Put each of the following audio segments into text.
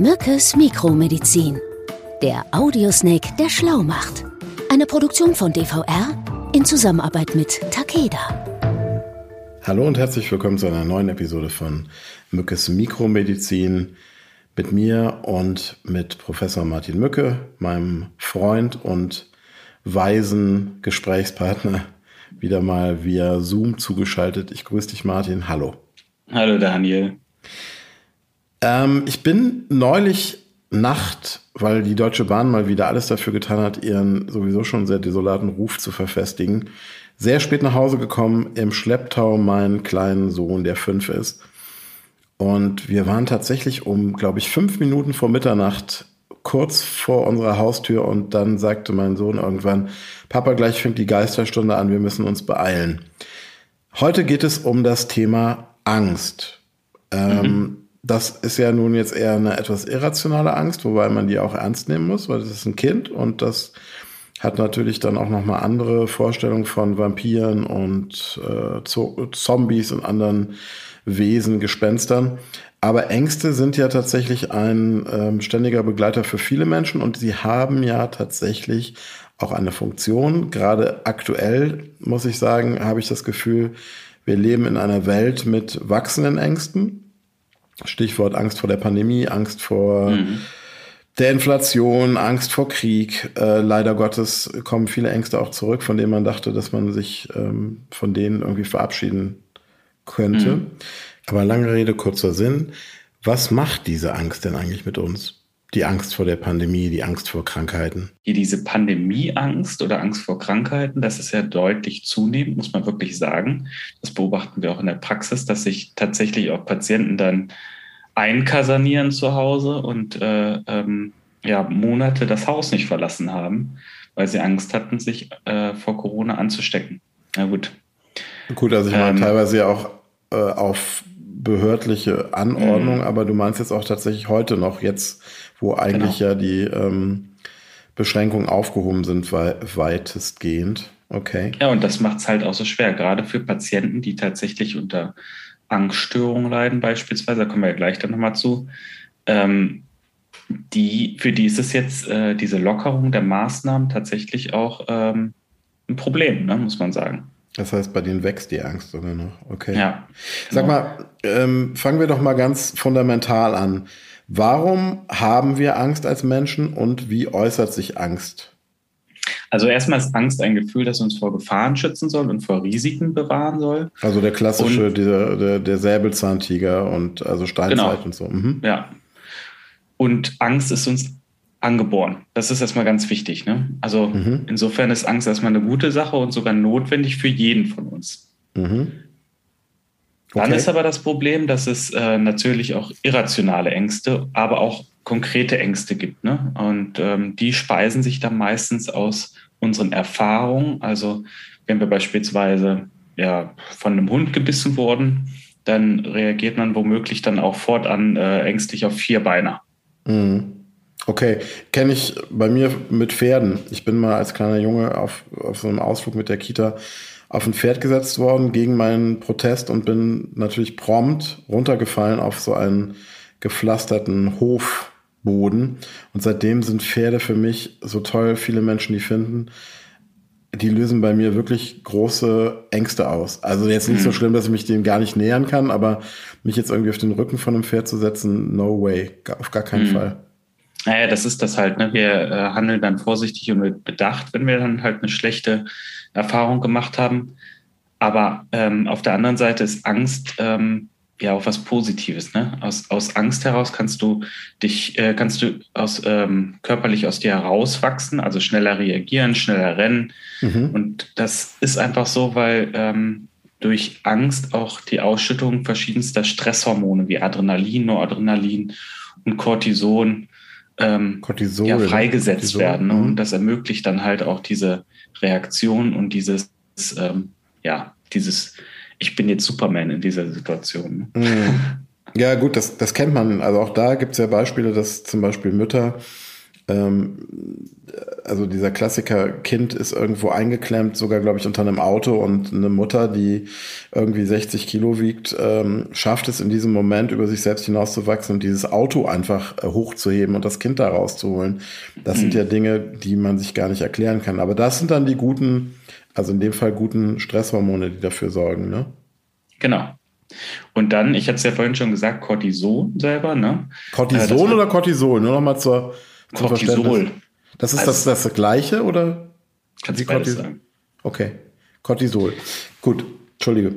Mückes Mikromedizin. Der Audiosnake, der schlau macht. Eine Produktion von DVR in Zusammenarbeit mit Takeda. Hallo und herzlich willkommen zu einer neuen Episode von Mückes Mikromedizin mit mir und mit Professor Martin Mücke, meinem Freund und weisen Gesprächspartner, wieder mal via Zoom zugeschaltet. Ich grüße dich, Martin. Hallo. Hallo, Daniel. Ähm, ich bin neulich Nacht, weil die Deutsche Bahn mal wieder alles dafür getan hat, ihren sowieso schon sehr desolaten Ruf zu verfestigen, sehr spät nach Hause gekommen, im Schlepptau meinen kleinen Sohn, der fünf ist. Und wir waren tatsächlich um, glaube ich, fünf Minuten vor Mitternacht kurz vor unserer Haustür und dann sagte mein Sohn irgendwann, Papa, gleich fängt die Geisterstunde an, wir müssen uns beeilen. Heute geht es um das Thema Angst. Ähm, mhm. Das ist ja nun jetzt eher eine etwas irrationale Angst, wobei man die auch ernst nehmen muss, weil das ist ein Kind und das hat natürlich dann auch nochmal andere Vorstellungen von Vampiren und äh, Zombies und anderen Wesen, Gespenstern. Aber Ängste sind ja tatsächlich ein ähm, ständiger Begleiter für viele Menschen und sie haben ja tatsächlich auch eine Funktion. Gerade aktuell, muss ich sagen, habe ich das Gefühl, wir leben in einer Welt mit wachsenden Ängsten. Stichwort Angst vor der Pandemie, Angst vor mhm. der Inflation, Angst vor Krieg. Äh, leider Gottes kommen viele Ängste auch zurück, von denen man dachte, dass man sich ähm, von denen irgendwie verabschieden könnte. Mhm. Aber lange Rede, kurzer Sinn. Was macht diese Angst denn eigentlich mit uns? Die Angst vor der Pandemie, die Angst vor Krankheiten. Hier diese Pandemieangst oder Angst vor Krankheiten, das ist ja deutlich zunehmend, muss man wirklich sagen. Das beobachten wir auch in der Praxis, dass sich tatsächlich auch Patienten dann einkasanieren zu Hause und äh, ähm, ja, Monate das Haus nicht verlassen haben, weil sie Angst hatten, sich äh, vor Corona anzustecken. Na gut. Gut, also ich meine, ähm, teilweise ja auch äh, auf behördliche Anordnung, mhm. aber du meinst jetzt auch tatsächlich heute noch, jetzt, wo eigentlich genau. ja die ähm, Beschränkungen aufgehoben sind, we weitestgehend. Okay. Ja, und das macht es halt auch so schwer, gerade für Patienten, die tatsächlich unter Angststörungen leiden, beispielsweise, da kommen wir ja gleich dann nochmal zu. Ähm, die, für die ist es jetzt äh, diese Lockerung der Maßnahmen tatsächlich auch ähm, ein Problem, ne, muss man sagen. Das heißt, bei denen wächst die Angst sogar noch. Okay. Ja. Sag mal, ähm, fangen wir doch mal ganz fundamental an. Warum haben wir Angst als Menschen und wie äußert sich Angst? Also erstmal ist Angst ein Gefühl, das uns vor Gefahren schützen soll und vor Risiken bewahren soll. Also der klassische, und, dieser, der, der Säbelzahntiger und also Steinzeit genau. und so. Mhm. Ja. Und Angst ist uns angeboren. Das ist erstmal ganz wichtig. Ne? Also mhm. insofern ist Angst erstmal eine gute Sache und sogar notwendig für jeden von uns. Mhm. Okay. Dann ist aber das Problem, dass es äh, natürlich auch irrationale Ängste, aber auch konkrete Ängste gibt. Ne? Und ähm, die speisen sich dann meistens aus unseren Erfahrungen. Also wenn wir beispielsweise ja, von einem Hund gebissen wurden, dann reagiert man womöglich dann auch fortan äh, ängstlich auf Vierbeiner. Mhm. Okay, kenne ich bei mir mit Pferden. Ich bin mal als kleiner Junge auf, auf so einem Ausflug mit der Kita auf ein Pferd gesetzt worden gegen meinen Protest und bin natürlich prompt runtergefallen auf so einen gepflasterten Hofboden. Und seitdem sind Pferde für mich so toll, viele Menschen, die finden, die lösen bei mir wirklich große Ängste aus. Also jetzt nicht so mhm. schlimm, dass ich mich dem gar nicht nähern kann, aber mich jetzt irgendwie auf den Rücken von einem Pferd zu setzen, no way, auf gar keinen mhm. Fall. Naja, das ist das halt. Ne? Wir äh, handeln dann vorsichtig und mit Bedacht, wenn wir dann halt eine schlechte Erfahrung gemacht haben. Aber ähm, auf der anderen Seite ist Angst ähm, ja auch was Positives. Ne? Aus, aus Angst heraus kannst du dich, äh, kannst du aus ähm, körperlich aus dir herauswachsen, also schneller reagieren, schneller rennen. Mhm. Und das ist einfach so, weil ähm, durch Angst auch die Ausschüttung verschiedenster Stresshormone wie Adrenalin, Noradrenalin und Cortison ähm, Cortisol, ja, freigesetzt Cortisol. werden. Ne? Und mhm. das ermöglicht dann halt auch diese Reaktion und dieses, ähm, ja, dieses, ich bin jetzt Superman in dieser Situation. Ne? Mhm. Ja, gut, das, das kennt man. Also auch da gibt es ja Beispiele, dass zum Beispiel Mütter also dieser Klassiker, Kind ist irgendwo eingeklemmt, sogar glaube ich unter einem Auto und eine Mutter, die irgendwie 60 Kilo wiegt, ähm, schafft es in diesem Moment über sich selbst hinauszuwachsen und dieses Auto einfach äh, hochzuheben und das Kind da rauszuholen. Das mhm. sind ja Dinge, die man sich gar nicht erklären kann. Aber das sind dann die guten, also in dem Fall guten Stresshormone, die dafür sorgen, ne? Genau. Und dann, ich hatte es ja vorhin schon gesagt, Cortison selber, ne? Cortison äh, oder Cortisol? Nur nochmal zur Cortisol. Das ist also, das, das gleiche oder? Kannst du beides sagen. Okay. Cortisol. Gut, Entschuldige.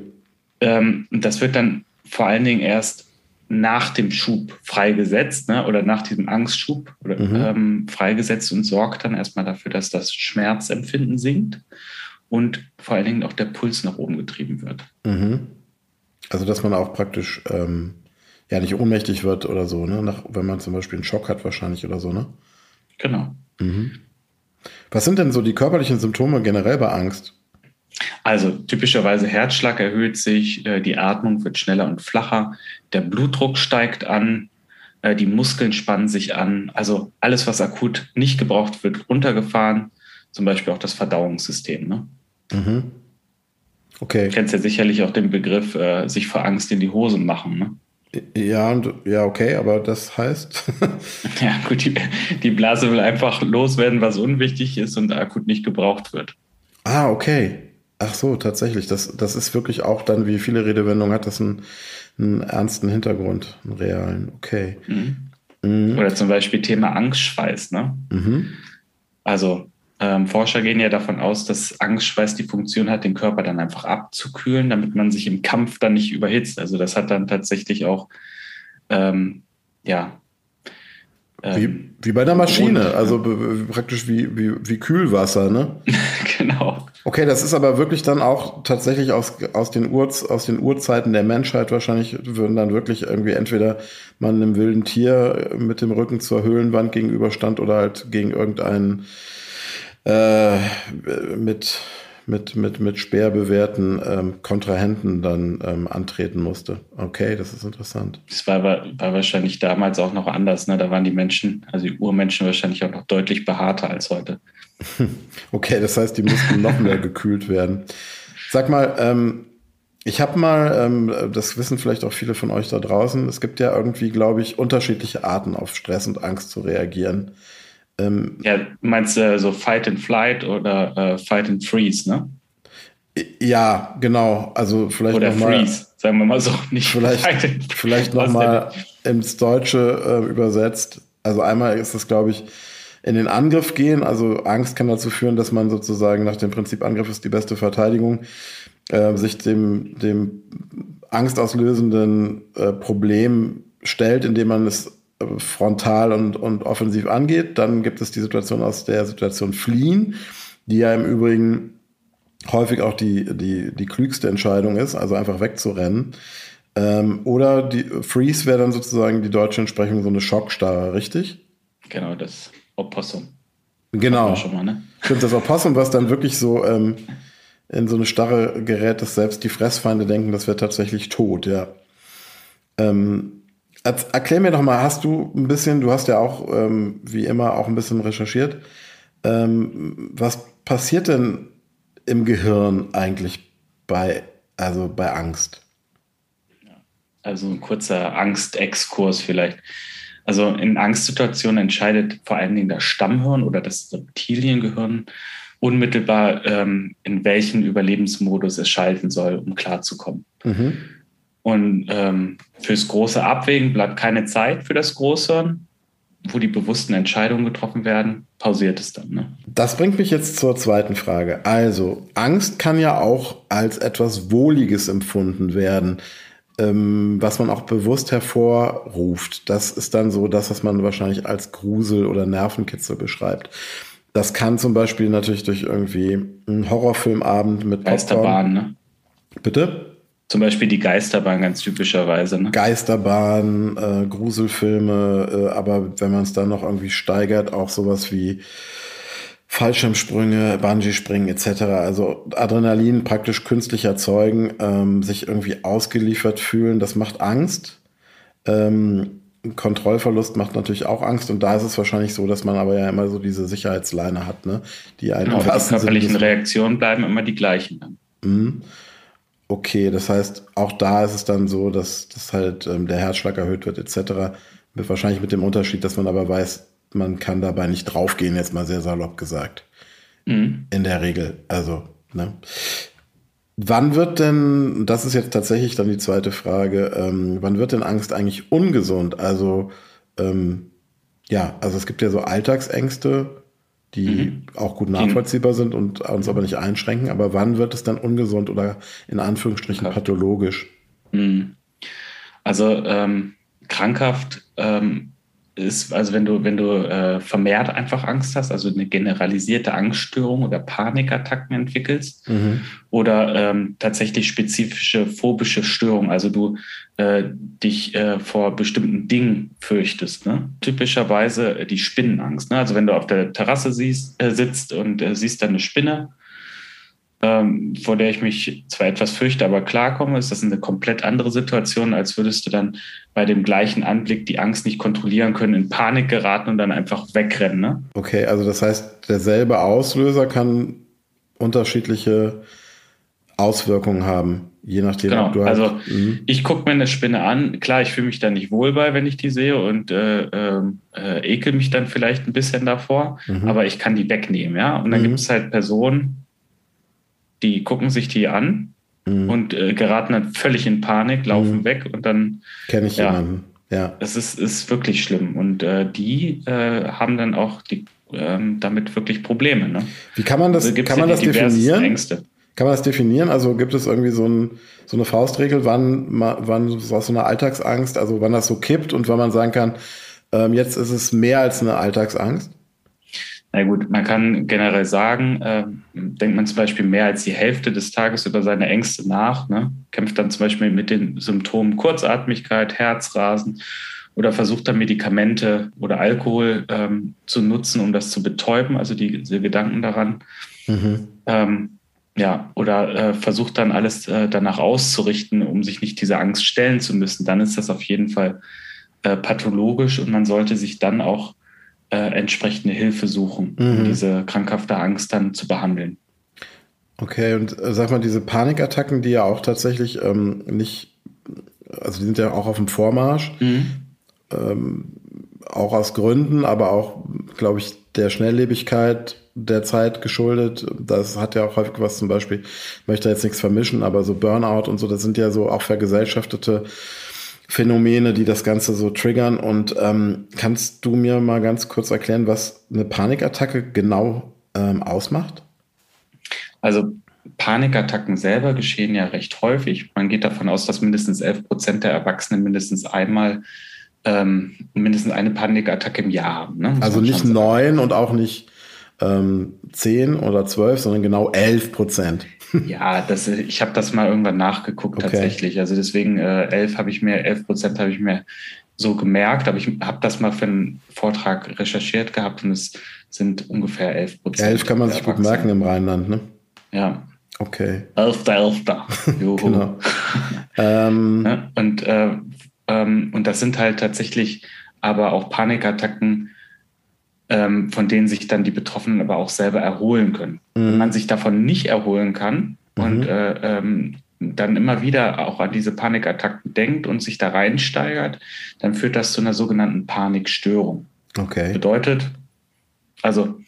Ähm, das wird dann vor allen Dingen erst nach dem Schub freigesetzt ne, oder nach diesem Angstschub oder, mhm. ähm, freigesetzt und sorgt dann erstmal dafür, dass das Schmerzempfinden sinkt und vor allen Dingen auch der Puls nach oben getrieben wird. Mhm. Also dass man auch praktisch ähm, ja nicht ohnmächtig wird oder so, ne? Nach, wenn man zum Beispiel einen Schock hat wahrscheinlich oder so, ne? Genau. Mhm. Was sind denn so die körperlichen Symptome generell bei Angst? Also typischerweise Herzschlag erhöht sich, äh, die Atmung wird schneller und flacher, der Blutdruck steigt an, äh, die Muskeln spannen sich an. Also alles, was akut nicht gebraucht wird, runtergefahren. Zum Beispiel auch das Verdauungssystem. Ne? Mhm. Okay. Du kennst ja sicherlich auch den Begriff, äh, sich vor Angst in die Hose machen. Ne? Ja, und, ja, okay, aber das heißt. ja, gut, die, die Blase will einfach loswerden, was unwichtig ist und akut nicht gebraucht wird. Ah, okay. Ach so, tatsächlich. Das, das ist wirklich auch dann, wie viele Redewendungen hat das einen, einen ernsten Hintergrund, einen realen. Okay. Mhm. Mhm. Oder zum Beispiel Thema Angstschweiß, ne? Mhm. Also ähm, Forscher gehen ja davon aus, dass Angstschweiß die Funktion hat, den Körper dann einfach abzukühlen, damit man sich im Kampf dann nicht überhitzt. Also das hat dann tatsächlich auch, ähm, ja. Ähm, wie, wie bei der Maschine, Grund, also praktisch wie, wie, wie Kühlwasser, ne? genau. Okay, das ist aber wirklich dann auch tatsächlich aus, aus, den Ur, aus den Urzeiten der Menschheit wahrscheinlich, würden dann wirklich irgendwie entweder man einem wilden Tier mit dem Rücken zur Höhlenwand gegenüberstand oder halt gegen irgendeinen äh, mit, mit, mit, mit bewährten ähm, Kontrahenten dann ähm, antreten musste. Okay, das ist interessant. Das war, war, war wahrscheinlich damals auch noch anders. Ne? Da waren die Menschen, also die Urmenschen wahrscheinlich auch noch deutlich behaarter als heute. Okay, das heißt, die mussten noch mehr gekühlt werden. Sag mal, ähm, ich habe mal, ähm, das wissen vielleicht auch viele von euch da draußen, es gibt ja irgendwie, glaube ich, unterschiedliche Arten auf Stress und Angst zu reagieren. Ähm, ja, meinst du äh, so Fight and Flight oder äh, Fight and Freeze, ne? Ja, genau. Also vielleicht oder noch Freeze, mal, sagen wir mal so, nicht vielleicht, vielleicht noch mal ins Deutsche äh, übersetzt. Also einmal ist es, glaube ich, in den Angriff gehen. Also Angst kann dazu führen, dass man sozusagen nach dem Prinzip Angriff ist die beste Verteidigung, äh, sich dem, dem angstauslösenden äh, Problem stellt, indem man es frontal und, und offensiv angeht. Dann gibt es die Situation aus der Situation fliehen, die ja im Übrigen häufig auch die, die, die klügste Entscheidung ist, also einfach wegzurennen. Ähm, oder die Freeze wäre dann sozusagen die deutsche Entsprechung so eine Schockstarre, richtig? Genau, das Opossum. Genau. Mal, ne? Stimmt, das Opossum, was dann wirklich so ähm, in so eine Starre gerät, dass selbst die Fressfeinde denken, das wäre tatsächlich tot, ja. Ähm, Erklär mir doch mal, hast du ein bisschen, du hast ja auch ähm, wie immer auch ein bisschen recherchiert, ähm, was passiert denn im Gehirn eigentlich bei, also bei Angst? Also ein kurzer Angstexkurs vielleicht. Also in Angstsituationen entscheidet vor allen Dingen das Stammhirn oder das Reptiliengehirn unmittelbar, ähm, in welchen Überlebensmodus es schalten soll, um klarzukommen. Mhm. Und ähm, fürs große Abwägen bleibt keine Zeit für das Großhirn, wo die bewussten Entscheidungen getroffen werden, pausiert es dann. Ne? Das bringt mich jetzt zur zweiten Frage. Also, Angst kann ja auch als etwas Wohliges empfunden werden, ähm, was man auch bewusst hervorruft. Das ist dann so das, was man wahrscheinlich als Grusel oder Nervenkitzel beschreibt. Das kann zum Beispiel natürlich durch irgendwie einen Horrorfilmabend mit Geisterbahn, ne? Bitte? Zum Beispiel die Geisterbahn ganz typischerweise. Ne? Geisterbahn, äh, Gruselfilme, äh, aber wenn man es dann noch irgendwie steigert, auch sowas wie Fallschirmsprünge, Bungee-Springen etc. Also Adrenalin praktisch künstlich erzeugen, ähm, sich irgendwie ausgeliefert fühlen, das macht Angst. Ähm, Kontrollverlust macht natürlich auch Angst und da ist es wahrscheinlich so, dass man aber ja immer so diese Sicherheitsleine hat, ne? Die einen genau, die körperlichen Reaktionen bleiben immer die gleichen. Mhm. Okay, das heißt, auch da ist es dann so, dass, dass halt ähm, der Herzschlag erhöht wird, etc. Wahrscheinlich mit dem Unterschied, dass man aber weiß, man kann dabei nicht draufgehen, jetzt mal sehr salopp gesagt. Mhm. In der Regel. Also, ne? Wann wird denn, das ist jetzt tatsächlich dann die zweite Frage, ähm, wann wird denn Angst eigentlich ungesund? Also, ähm, ja, also es gibt ja so Alltagsängste, die mhm. auch gut nachvollziehbar sind und uns aber nicht einschränken. Aber wann wird es dann ungesund oder in Anführungsstrichen okay. pathologisch? Mhm. Also ähm, krankhaft ähm, ist, also wenn du, wenn du äh, vermehrt einfach Angst hast, also eine generalisierte Angststörung oder Panikattacken entwickelst mhm. oder ähm, tatsächlich spezifische phobische Störungen, also du äh, dich äh, vor bestimmten Dingen fürchtest. Ne? Typischerweise die Spinnenangst. Ne? Also wenn du auf der Terrasse siehst, äh, sitzt und äh, siehst dann eine Spinne, ähm, vor der ich mich zwar etwas fürchte, aber klarkomme, ist das eine komplett andere Situation, als würdest du dann bei dem gleichen Anblick die Angst nicht kontrollieren können, in Panik geraten und dann einfach wegrennen. Ne? Okay, also das heißt, derselbe Auslöser kann unterschiedliche Auswirkungen haben, je nachdem. Genau, du halt, also mh. ich gucke mir eine Spinne an. Klar, ich fühle mich da nicht wohl bei, wenn ich die sehe und äh, ähm, äh, ekel mich dann vielleicht ein bisschen davor, mhm. aber ich kann die wegnehmen, ja. Und dann mhm. gibt es halt Personen, die gucken sich die an mhm. und äh, geraten dann völlig in Panik, laufen mhm. weg und dann. Kenne ich ja, jemanden. Ja. Es ist, ist wirklich schlimm. Und äh, die äh, haben dann auch die, ähm, damit wirklich Probleme. Ne? Wie kann man das, also kann man das definieren? Ängste. Kann man das definieren? Also gibt es irgendwie so, ein, so eine Faustregel, wann, wann aus so einer Alltagsangst, also wann das so kippt und wann man sagen kann, ähm, jetzt ist es mehr als eine Alltagsangst? Na gut, man kann generell sagen, äh, denkt man zum Beispiel mehr als die Hälfte des Tages über seine Ängste nach, ne? kämpft dann zum Beispiel mit den Symptomen Kurzatmigkeit, Herzrasen oder versucht dann Medikamente oder Alkohol ähm, zu nutzen, um das zu betäuben, also die, diese Gedanken daran. Mhm. Ähm, ja, oder äh, versucht dann alles äh, danach auszurichten, um sich nicht dieser Angst stellen zu müssen, dann ist das auf jeden Fall äh, pathologisch und man sollte sich dann auch äh, entsprechende Hilfe suchen, mhm. um diese krankhafte Angst dann zu behandeln. Okay, und äh, sag mal, diese Panikattacken, die ja auch tatsächlich ähm, nicht, also die sind ja auch auf dem Vormarsch, mhm. ähm, auch aus Gründen, aber auch, glaube ich, der Schnelllebigkeit der Zeit geschuldet. Das hat ja auch häufig was zum Beispiel, ich möchte jetzt nichts vermischen, aber so Burnout und so, das sind ja so auch vergesellschaftete Phänomene, die das Ganze so triggern. Und ähm, kannst du mir mal ganz kurz erklären, was eine Panikattacke genau ähm, ausmacht? Also Panikattacken selber geschehen ja recht häufig. Man geht davon aus, dass mindestens 11 Prozent der Erwachsenen mindestens einmal ähm, mindestens eine Panikattacke im Jahr haben. Ne? Also nicht neun und auch nicht ähm, zehn oder zwölf, sondern genau elf Prozent. Ja, das, ich habe das mal irgendwann nachgeguckt okay. tatsächlich. Also deswegen äh, elf habe ich mir, elf Prozent habe ich mir so gemerkt, aber ich habe das mal für einen Vortrag recherchiert gehabt und es sind ungefähr elf Prozent. Elf kann man sich gut merken im Rheinland, ne? Ja. Okay. Elfter, elfter. genau. ähm, und, äh, ähm, und das sind halt tatsächlich aber auch Panikattacken, ähm, von denen sich dann die Betroffenen aber auch selber erholen können. Mhm. Wenn man sich davon nicht erholen kann mhm. und äh, ähm, dann immer wieder auch an diese Panikattacken denkt und sich da reinsteigert, dann führt das zu einer sogenannten Panikstörung. Okay. Bedeutet, also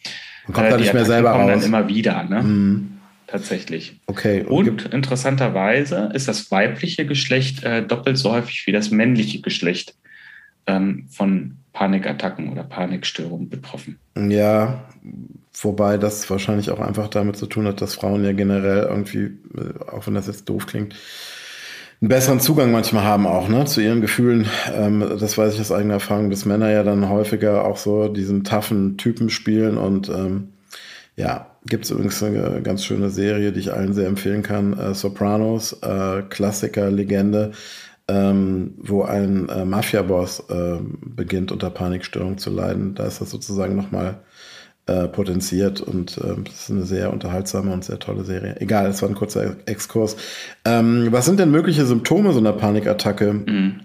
man kommt äh, da nicht mehr selber kommen raus. dann immer wieder, ne? Mhm. Tatsächlich. Okay. Und, und interessanterweise ist das weibliche Geschlecht äh, doppelt so häufig wie das männliche Geschlecht ähm, von Panikattacken oder Panikstörungen betroffen. Ja, wobei das wahrscheinlich auch einfach damit zu tun hat, dass Frauen ja generell irgendwie, äh, auch wenn das jetzt doof klingt, einen besseren Zugang manchmal haben auch, ne, zu ihren Gefühlen. Ähm, das weiß ich aus eigener Erfahrung, dass Männer ja dann häufiger auch so diesen taffen Typen spielen und ähm, ja, gibt es übrigens eine ganz schöne Serie, die ich allen sehr empfehlen kann. Äh, Sopranos, äh, Klassiker, Legende ähm, wo ein äh, Mafia-Boss äh, beginnt, unter Panikstörung zu leiden. Da ist das sozusagen nochmal äh, potenziert und äh, das ist eine sehr unterhaltsame und sehr tolle Serie. Egal, es war ein kurzer Exkurs. Ähm, was sind denn mögliche Symptome so einer Panikattacke? Mhm.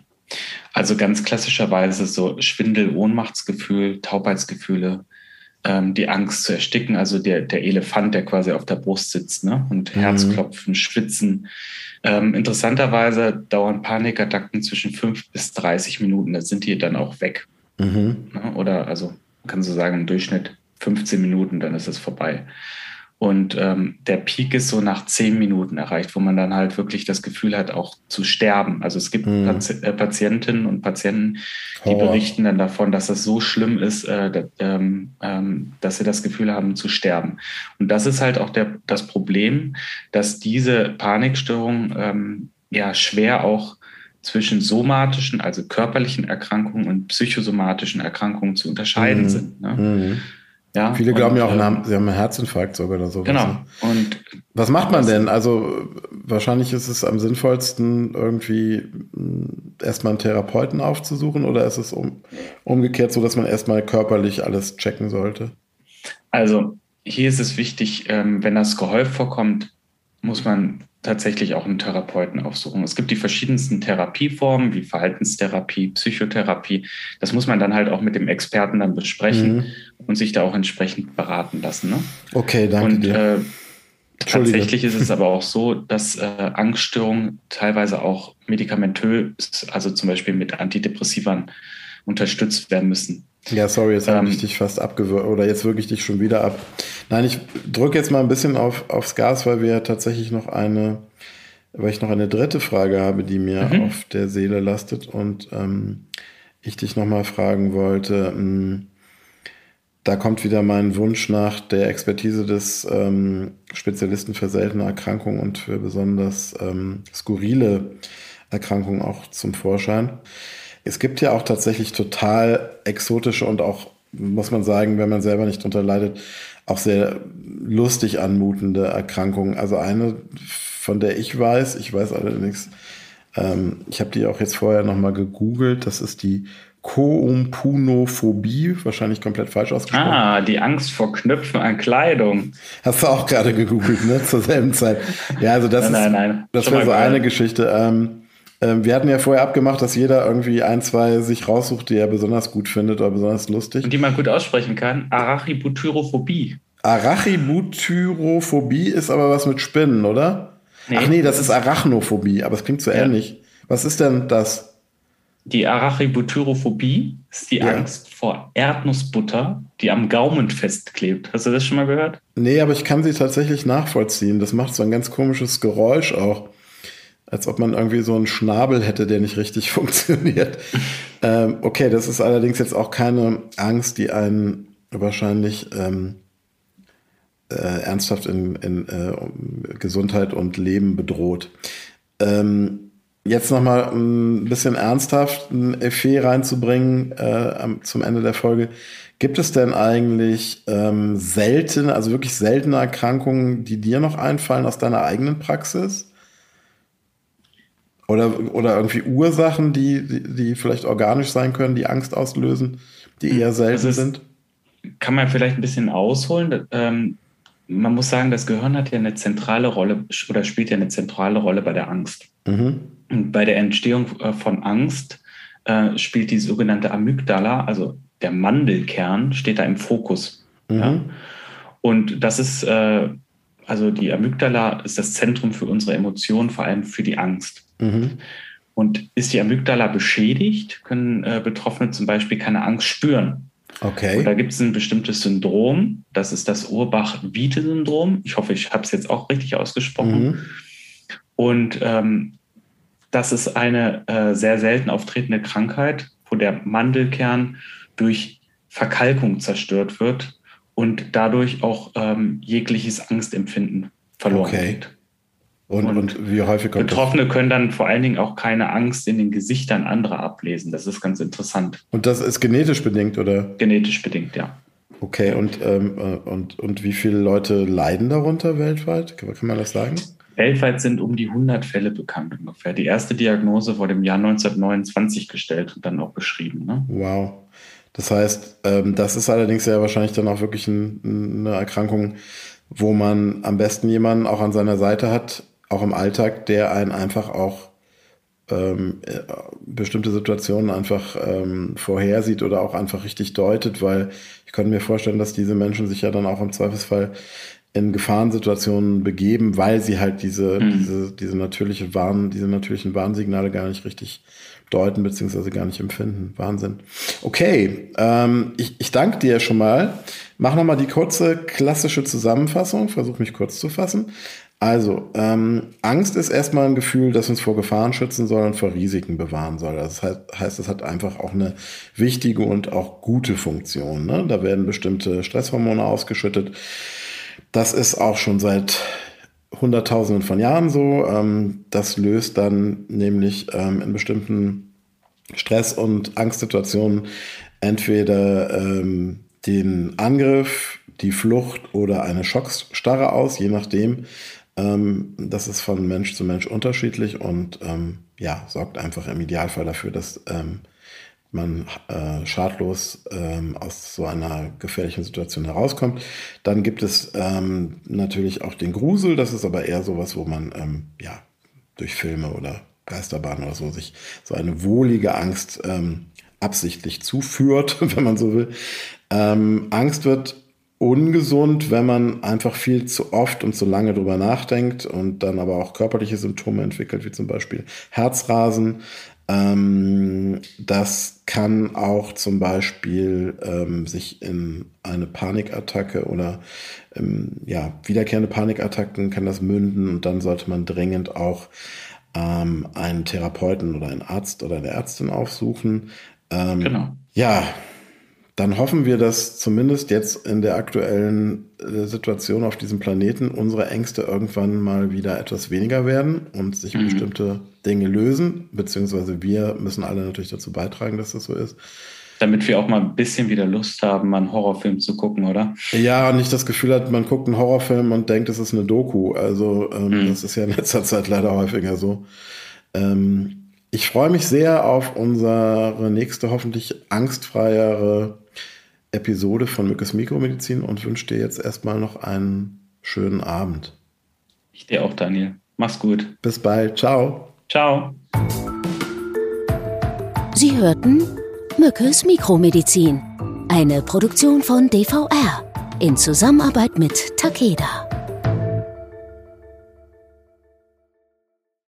Also ganz klassischerweise so Schwindel, Ohnmachtsgefühl, Taubheitsgefühle, ähm, die Angst zu ersticken, also der, der Elefant, der quasi auf der Brust sitzt, ne? Und mhm. Herzklopfen, Schwitzen. Ähm, interessanterweise dauern Panikattacken zwischen fünf bis 30 Minuten. Da sind die dann auch weg. Mhm. Ne? Oder also kann so sagen, im Durchschnitt 15 Minuten, dann ist es vorbei. Und ähm, der Peak ist so nach zehn Minuten erreicht, wo man dann halt wirklich das Gefühl hat, auch zu sterben. Also es gibt mhm. Pati äh, Patientinnen und Patienten, die oh. berichten dann davon, dass das so schlimm ist, äh, dass, ähm, ähm, dass sie das Gefühl haben zu sterben. Und das ist halt auch der, das Problem, dass diese Panikstörungen ähm, ja schwer auch zwischen somatischen, also körperlichen Erkrankungen und psychosomatischen Erkrankungen zu unterscheiden mhm. sind. Ne? Mhm. Ja, Viele glauben ja auch, äh, sie haben einen Herzinfarkt sogar oder so. Genau. Und was macht man denn? Also wahrscheinlich ist es am sinnvollsten, irgendwie hm, erstmal einen Therapeuten aufzusuchen oder ist es um, umgekehrt so, dass man erstmal körperlich alles checken sollte? Also hier ist es wichtig, ähm, wenn das gehäuft vorkommt, muss man tatsächlich auch einen Therapeuten aufsuchen. Es gibt die verschiedensten Therapieformen wie Verhaltenstherapie, Psychotherapie. Das muss man dann halt auch mit dem Experten dann besprechen mhm. und sich da auch entsprechend beraten lassen. Ne? Okay, danke und, dir. Äh, tatsächlich ist es aber auch so, dass äh, Angststörungen teilweise auch medikamentös, also zum Beispiel mit Antidepressivern, unterstützt werden müssen. Ja, sorry, jetzt ähm, habe ich dich fast abgewürgt oder jetzt wirklich dich schon wieder ab. Nein, ich drücke jetzt mal ein bisschen auf, aufs Gas, weil wir tatsächlich noch eine, weil ich noch eine dritte Frage habe, die mir mhm. auf der Seele lastet und ähm, ich dich nochmal fragen wollte. Ähm, da kommt wieder mein Wunsch nach der Expertise des ähm, Spezialisten für seltene Erkrankungen und für besonders ähm, skurrile Erkrankungen auch zum Vorschein. Es gibt ja auch tatsächlich total exotische und auch, muss man sagen, wenn man selber nicht drunter leidet, auch sehr lustig anmutende Erkrankungen. Also eine, von der ich weiß, ich weiß allerdings, ähm, ich habe die auch jetzt vorher nochmal gegoogelt, das ist die Koumpunophobie, wahrscheinlich komplett falsch ausgesprochen. Ah, die Angst vor Knöpfen an Kleidung. Hast du auch gerade gegoogelt, ne? Zur selben Zeit. Ja, also das nein, ist, nein, nein. das wäre so eine Geschichte. Ähm, wir hatten ja vorher abgemacht, dass jeder irgendwie ein, zwei sich raussucht, die er besonders gut findet oder besonders lustig. Und die man gut aussprechen kann. Arachibutyrophobie. Arachibutyrophobie ist aber was mit Spinnen, oder? Nee, Ach nee, das, das ist Arachnophobie, aber es klingt so ja. ähnlich. Was ist denn das? Die Arachibutyrophobie ist die ja. Angst vor Erdnussbutter, die am Gaumen festklebt. Hast du das schon mal gehört? Nee, aber ich kann sie tatsächlich nachvollziehen. Das macht so ein ganz komisches Geräusch auch als ob man irgendwie so einen Schnabel hätte, der nicht richtig funktioniert. ähm, okay, das ist allerdings jetzt auch keine Angst, die einen wahrscheinlich ähm, äh, ernsthaft in, in äh, Gesundheit und Leben bedroht. Ähm, jetzt nochmal ein bisschen ernsthaft ein Effet reinzubringen äh, zum Ende der Folge. Gibt es denn eigentlich ähm, seltene, also wirklich seltene Erkrankungen, die dir noch einfallen aus deiner eigenen Praxis? Oder, oder irgendwie Ursachen, die, die, die vielleicht organisch sein können, die Angst auslösen, die eher selten ist, sind? Kann man vielleicht ein bisschen ausholen. Ähm, man muss sagen, das Gehirn hat ja eine zentrale Rolle oder spielt ja eine zentrale Rolle bei der Angst. Mhm. Und bei der Entstehung äh, von Angst äh, spielt die sogenannte Amygdala, also der Mandelkern, steht da im Fokus. Mhm. Ja? Und das ist, äh, also die Amygdala ist das Zentrum für unsere Emotionen, vor allem für die Angst. Mhm. Und ist die Amygdala beschädigt, können äh, Betroffene zum Beispiel keine Angst spüren. Okay. Und da gibt es ein bestimmtes Syndrom, das ist das Urbach-Wiete-Syndrom. Ich hoffe, ich habe es jetzt auch richtig ausgesprochen. Mhm. Und ähm, das ist eine äh, sehr selten auftretende Krankheit, wo der Mandelkern durch Verkalkung zerstört wird und dadurch auch ähm, jegliches Angstempfinden verloren okay. geht. Und, und, und, wie häufig kommt Betroffene das? können dann vor allen Dingen auch keine Angst in den Gesichtern anderer ablesen. Das ist ganz interessant. Und das ist genetisch bedingt, oder? Genetisch bedingt, ja. Okay, und, ähm, äh, und, und wie viele Leute leiden darunter weltweit? Kann man das sagen? Weltweit sind um die 100 Fälle bekannt ungefähr. Die erste Diagnose wurde im Jahr 1929 gestellt und dann auch beschrieben. Ne? Wow. Das heißt, ähm, das ist allerdings ja wahrscheinlich dann auch wirklich ein, eine Erkrankung, wo man am besten jemanden auch an seiner Seite hat, auch im Alltag, der einen einfach auch ähm, äh, bestimmte Situationen einfach ähm, vorhersieht oder auch einfach richtig deutet, weil ich könnte mir vorstellen, dass diese Menschen sich ja dann auch im Zweifelsfall in Gefahrensituationen begeben, weil sie halt diese, mhm. diese, diese natürliche Warn, diese natürlichen Warnsignale gar nicht richtig deuten beziehungsweise gar nicht empfinden. Wahnsinn. Okay, ähm, ich, ich danke dir schon mal. Mach nochmal die kurze klassische Zusammenfassung. Versuch mich kurz zu fassen. Also, ähm, Angst ist erstmal ein Gefühl, das uns vor Gefahren schützen soll und vor Risiken bewahren soll. Das heißt, es hat einfach auch eine wichtige und auch gute Funktion. Ne? Da werden bestimmte Stresshormone ausgeschüttet. Das ist auch schon seit Hunderttausenden von Jahren so. Ähm, das löst dann nämlich ähm, in bestimmten Stress- und Angstsituationen entweder ähm, den Angriff, die Flucht oder eine Schockstarre aus, je nachdem. Ähm, das ist von Mensch zu Mensch unterschiedlich und ähm, ja, sorgt einfach im Idealfall dafür, dass ähm, man äh, schadlos ähm, aus so einer gefährlichen Situation herauskommt. Dann gibt es ähm, natürlich auch den Grusel, das ist aber eher sowas, wo man ähm, ja durch Filme oder Geisterbahnen oder so sich so eine wohlige Angst ähm, absichtlich zuführt, wenn man so will. Ähm, Angst wird ungesund, wenn man einfach viel zu oft und zu lange drüber nachdenkt und dann aber auch körperliche Symptome entwickelt, wie zum Beispiel Herzrasen. Ähm, das kann auch zum Beispiel ähm, sich in eine Panikattacke oder ähm, ja, wiederkehrende Panikattacken kann das münden und dann sollte man dringend auch ähm, einen Therapeuten oder einen Arzt oder eine Ärztin aufsuchen. Ähm, genau. Ja, dann hoffen wir, dass zumindest jetzt in der aktuellen äh, Situation auf diesem Planeten unsere Ängste irgendwann mal wieder etwas weniger werden und sich mhm. bestimmte Dinge lösen, beziehungsweise wir müssen alle natürlich dazu beitragen, dass das so ist. Damit wir auch mal ein bisschen wieder Lust haben, mal einen Horrorfilm zu gucken, oder? Ja, und nicht das Gefühl hat, man guckt einen Horrorfilm und denkt, es ist eine Doku. Also ähm, mhm. das ist ja in letzter Zeit leider häufiger so. Ähm, ich freue mich sehr auf unsere nächste hoffentlich angstfreiere Episode von Mückes Mikromedizin und wünsche dir jetzt erstmal noch einen schönen Abend. Ich dir auch, Daniel. Mach's gut. Bis bald. Ciao. Ciao. Sie hörten Mückes Mikromedizin, eine Produktion von DVR in Zusammenarbeit mit Takeda.